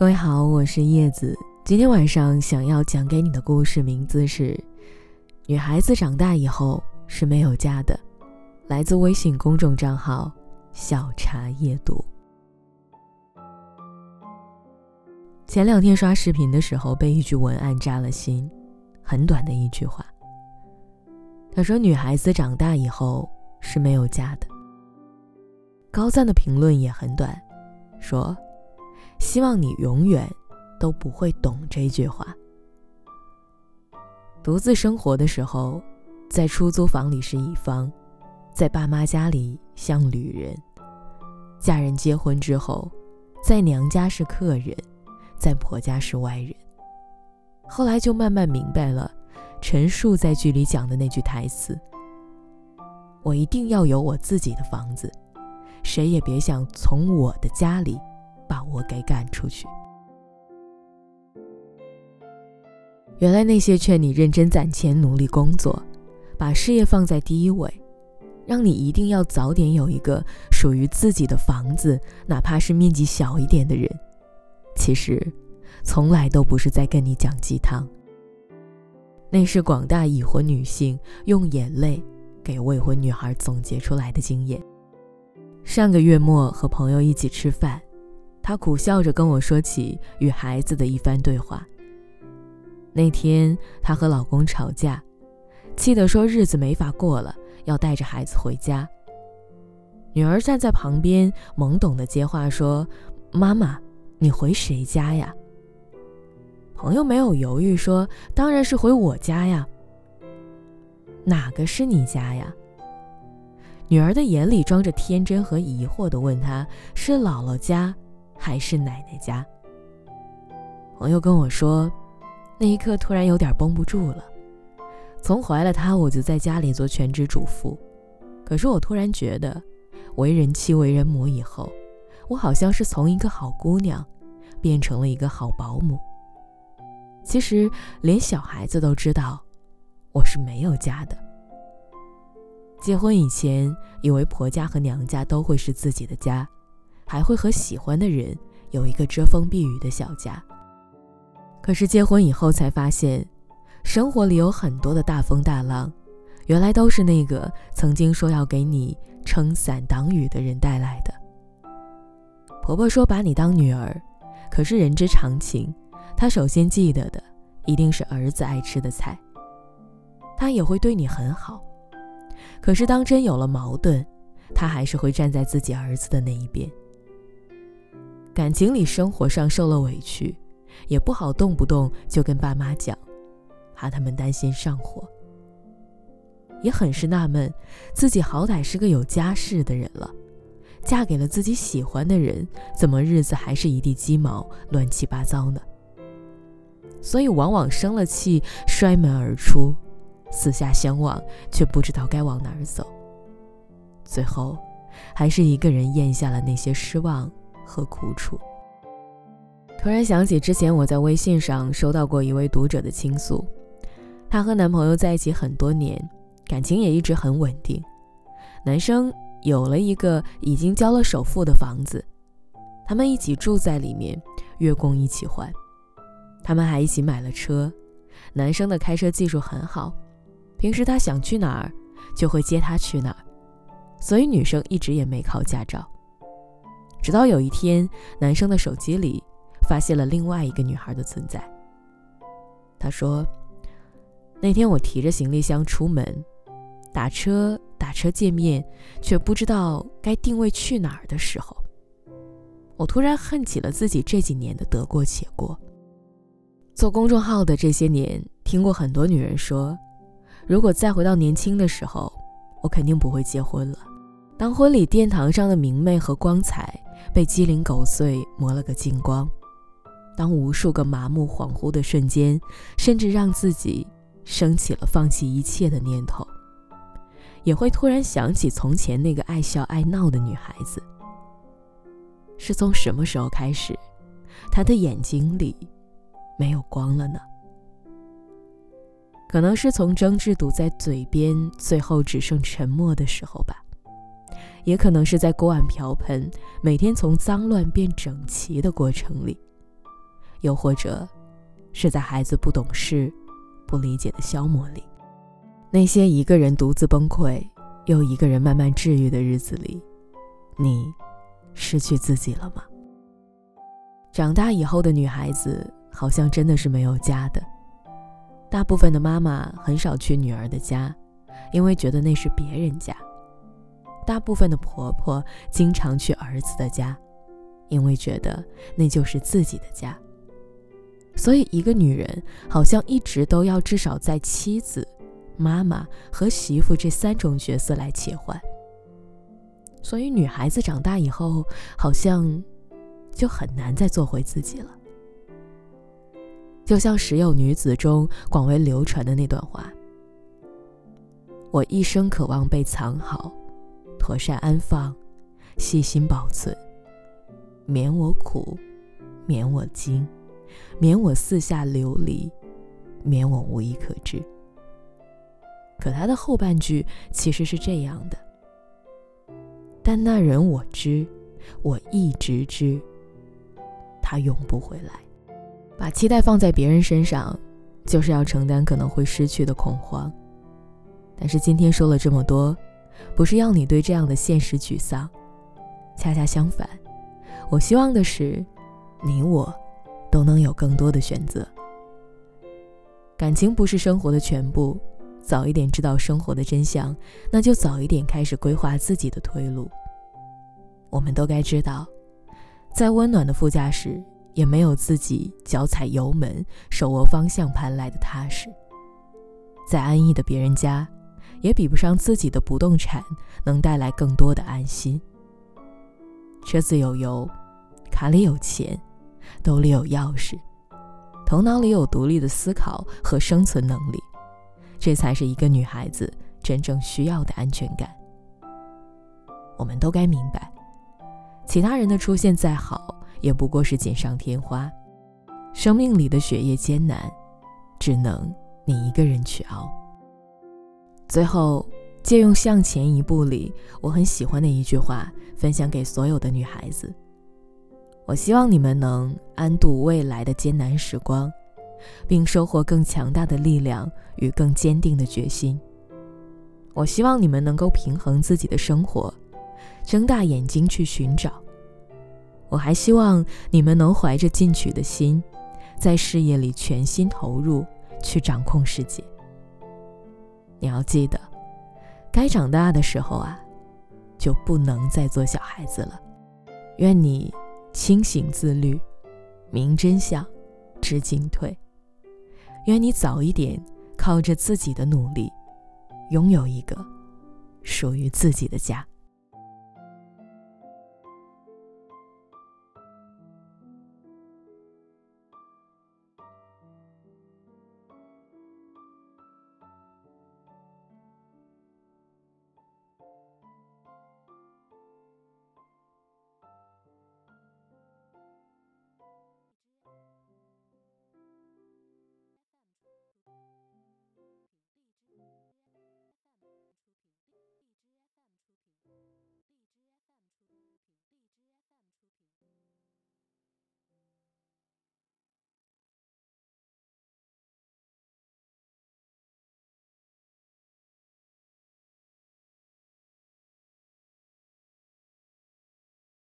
各位好，我是叶子。今天晚上想要讲给你的故事名字是《女孩子长大以后是没有家的》，来自微信公众账号“小茶夜读”。前两天刷视频的时候，被一句文案扎了心，很短的一句话。他说：“女孩子长大以后是没有家的。”高赞的评论也很短，说。希望你永远都不会懂这句话。独自生活的时候，在出租房里是乙方，在爸妈家里像旅人；嫁人结婚之后，在娘家是客人，在婆家是外人。后来就慢慢明白了，陈数在剧里讲的那句台词：“我一定要有我自己的房子，谁也别想从我的家里。”把我给赶出去。原来那些劝你认真攒钱、努力工作，把事业放在第一位，让你一定要早点有一个属于自己的房子，哪怕是面积小一点的人，其实从来都不是在跟你讲鸡汤。那是广大已婚女性用眼泪给未婚女孩总结出来的经验。上个月末和朋友一起吃饭。她苦笑着跟我说起与孩子的一番对话。那天她和老公吵架，气得说日子没法过了，要带着孩子回家。女儿站在旁边懵懂的接话说：“妈妈，你回谁家呀？”朋友没有犹豫说：“当然是回我家呀。”哪个是你家呀？女儿的眼里装着天真和疑惑的问他：“是姥姥家。”还是奶奶家。朋友跟我说，那一刻突然有点绷不住了。从怀了他，我就在家里做全职主妇。可是我突然觉得，为人妻、为人母以后，我好像是从一个好姑娘，变成了一个好保姆。其实连小孩子都知道，我是没有家的。结婚以前，以为婆家和娘家都会是自己的家。还会和喜欢的人有一个遮风避雨的小家。可是结婚以后才发现，生活里有很多的大风大浪，原来都是那个曾经说要给你撑伞挡雨的人带来的。婆婆说把你当女儿，可是人之常情，她首先记得的一定是儿子爱吃的菜。她也会对你很好，可是当真有了矛盾，她还是会站在自己儿子的那一边。感情里、生活上受了委屈，也不好动不动就跟爸妈讲，怕他们担心上火。也很是纳闷，自己好歹是个有家室的人了，嫁给了自己喜欢的人，怎么日子还是一地鸡毛、乱七八糟呢？所以往往生了气，摔门而出，四下相望，却不知道该往哪儿走。最后，还是一个人咽下了那些失望。和苦楚。突然想起之前我在微信上收到过一位读者的倾诉，她和男朋友在一起很多年，感情也一直很稳定。男生有了一个已经交了首付的房子，他们一起住在里面，月供一起还。他们还一起买了车，男生的开车技术很好，平时他想去哪儿就会接他去哪儿，所以女生一直也没考驾照。直到有一天，男生的手机里发现了另外一个女孩的存在。他说：“那天我提着行李箱出门，打车打车见面却不知道该定位去哪儿的时候，我突然恨起了自己这几年的得过且过。做公众号的这些年，听过很多女人说，如果再回到年轻的时候，我肯定不会结婚了。当婚礼殿堂上的明媚和光彩。”被鸡零狗碎磨了个精光，当无数个麻木恍惚的瞬间，甚至让自己升起了放弃一切的念头，也会突然想起从前那个爱笑爱闹的女孩子。是从什么时候开始，她的眼睛里没有光了呢？可能是从争执堵在嘴边，最后只剩沉默的时候吧。也可能是在锅碗瓢盆每天从脏乱变整齐的过程里，又或者是在孩子不懂事、不理解的消磨里。那些一个人独自崩溃，又一个人慢慢治愈的日子里，你失去自己了吗？长大以后的女孩子好像真的是没有家的。大部分的妈妈很少去女儿的家，因为觉得那是别人家；大部分的婆婆经常去儿子的家，因为觉得那就是自己的家。所以，一个女人好像一直都要至少在妻子。妈妈和媳妇这三种角色来切换，所以女孩子长大以后，好像就很难再做回自己了。就像《时有女子》中广为流传的那段话：“我一生渴望被藏好，妥善安放，细心保存，免我苦，免我惊，免我四下流离，免我无一可知。”可他的后半句其实是这样的：但那人我知，我一直知，他永不回来。把期待放在别人身上，就是要承担可能会失去的恐慌。但是今天说了这么多，不是要你对这样的现实沮丧，恰恰相反，我希望的是，你我都能有更多的选择。感情不是生活的全部。早一点知道生活的真相，那就早一点开始规划自己的退路。我们都该知道，再温暖的副驾驶，也没有自己脚踩油门、手握方向盘来的踏实；在安逸的别人家，也比不上自己的不动产能带来更多的安心。车子有油，卡里有钱，兜里有钥匙，头脑里有独立的思考和生存能力。这才是一个女孩子真正需要的安全感。我们都该明白，其他人的出现再好，也不过是锦上添花。生命里的血液艰难，只能你一个人去熬。最后，借用《向前一步》里我很喜欢的一句话，分享给所有的女孩子：我希望你们能安度未来的艰难时光。并收获更强大的力量与更坚定的决心。我希望你们能够平衡自己的生活，睁大眼睛去寻找。我还希望你们能怀着进取的心，在事业里全心投入，去掌控世界。你要记得，该长大的时候啊，就不能再做小孩子了。愿你清醒自律，明真相，知进退。愿你早一点靠着自己的努力，拥有一个属于自己的家。